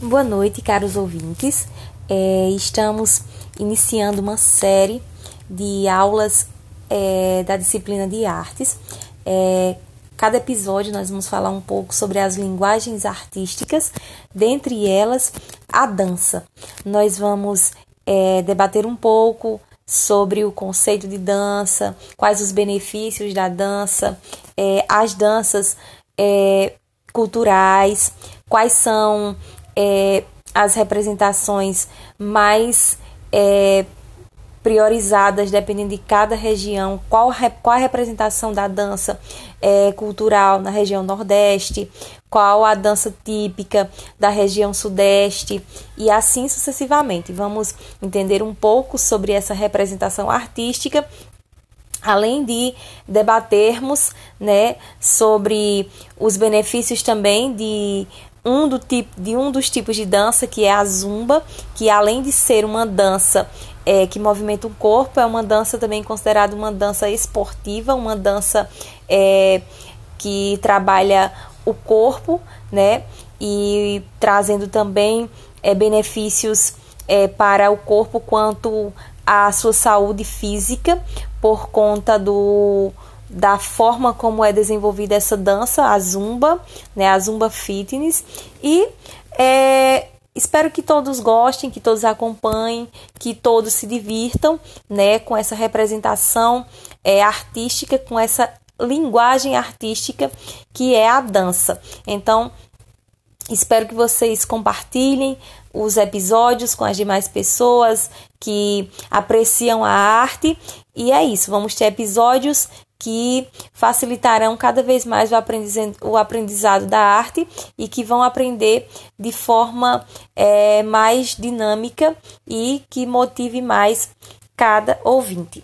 Boa noite, caros ouvintes. É, estamos iniciando uma série de aulas é, da disciplina de artes. É, cada episódio nós vamos falar um pouco sobre as linguagens artísticas, dentre elas a dança. Nós vamos é, debater um pouco sobre o conceito de dança, quais os benefícios da dança, é, as danças é, culturais, quais são é, as representações mais é, priorizadas, dependendo de cada região, qual, qual a representação da dança é, cultural na região Nordeste, qual a dança típica da região Sudeste e assim sucessivamente. Vamos entender um pouco sobre essa representação artística além de debatermos né, sobre os benefícios também de um, do tipo, de um dos tipos de dança, que é a zumba, que além de ser uma dança é, que movimenta o corpo, é uma dança também considerada uma dança esportiva, uma dança é, que trabalha o corpo, né? E trazendo também é, benefícios é, para o corpo quanto à sua saúde física, por conta do da forma como é desenvolvida essa dança, a zumba, né, a zumba fitness e é, espero que todos gostem, que todos acompanhem, que todos se divirtam, né, com essa representação é, artística, com essa linguagem artística que é a dança. Então, espero que vocês compartilhem os episódios com as demais pessoas que apreciam a arte. E é isso, vamos ter episódios que facilitarão cada vez mais o aprendizado da arte e que vão aprender de forma é, mais dinâmica e que motive mais cada ouvinte.